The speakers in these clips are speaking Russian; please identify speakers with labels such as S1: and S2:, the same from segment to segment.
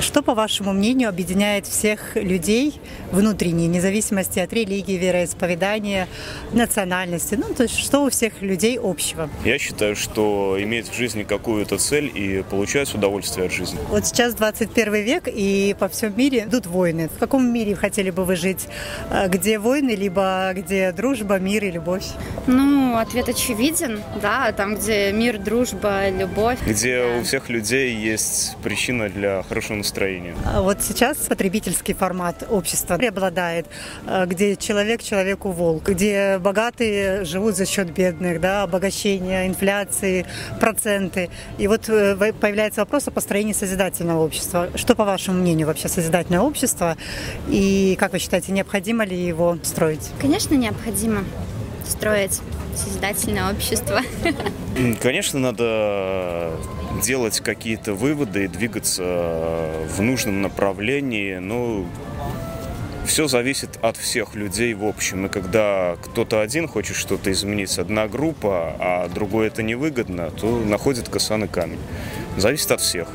S1: Что, по вашему мнению, объединяет всех людей внутренне, вне зависимости от религии, вероисповедания, национальности? Ну, то есть что у всех людей общего?
S2: Я считаю, что иметь в жизни какую-то цель и получать удовольствие от жизни.
S1: Вот сейчас 21 век, и по всему мире идут войны. В каком мире хотели бы вы жить? Э, где войны, либо где дружба, мир и любовь?
S3: Ну, ответ очевиден, да, там, где мир, дружба, любовь.
S2: Где да. у всех людей есть причина для хорошего настроения.
S1: А вот сейчас потребительский формат общества преобладает, э, где человек человеку волк, где богатые живут за счет бедных, да, обогащение, инфляции, проценты. И вот э, появляется вопрос о построении созидательного общества. Что, по вашему мнению, вообще созидательное общество? И как вы считаете, необходимо ли его строить?
S3: Конечно, необходимо строить созидательное общество.
S2: Конечно, надо делать какие-то выводы и двигаться в нужном направлении. Но все зависит от всех людей в общем. И когда кто-то один хочет что-то изменить, одна группа, а другой это невыгодно, то находит коса на камень. Зависит от всех.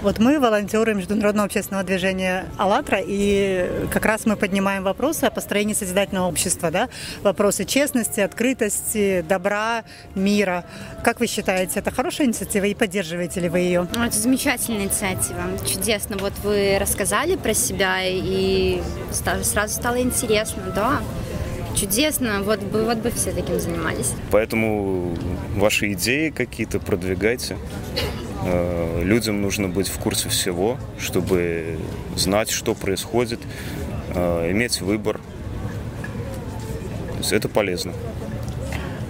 S1: Вот мы волонтеры Международного общественного движения «АЛЛАТРА», и как раз мы поднимаем вопросы о построении созидательного общества, да? вопросы честности, открытости, добра, мира. Как вы считаете, это хорошая инициатива и поддерживаете ли вы ее?
S3: Это замечательная инициатива, чудесно. Вот вы рассказали про себя, и сразу стало интересно, да? Чудесно, вот бы, вот бы все таким занимались.
S2: Поэтому ваши идеи какие-то продвигайте. Э, людям нужно быть в курсе всего, чтобы знать, что происходит, э, иметь выбор. То есть это полезно.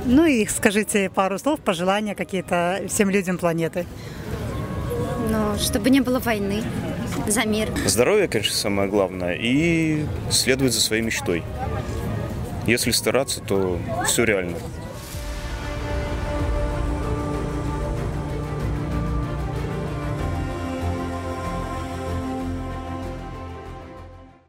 S1: Ну и скажите пару слов, пожелания какие-то всем людям планеты.
S3: Ну, чтобы не было войны, за мир.
S2: Здоровье, конечно, самое главное, и следовать за своей мечтой. Если стараться, то все реально.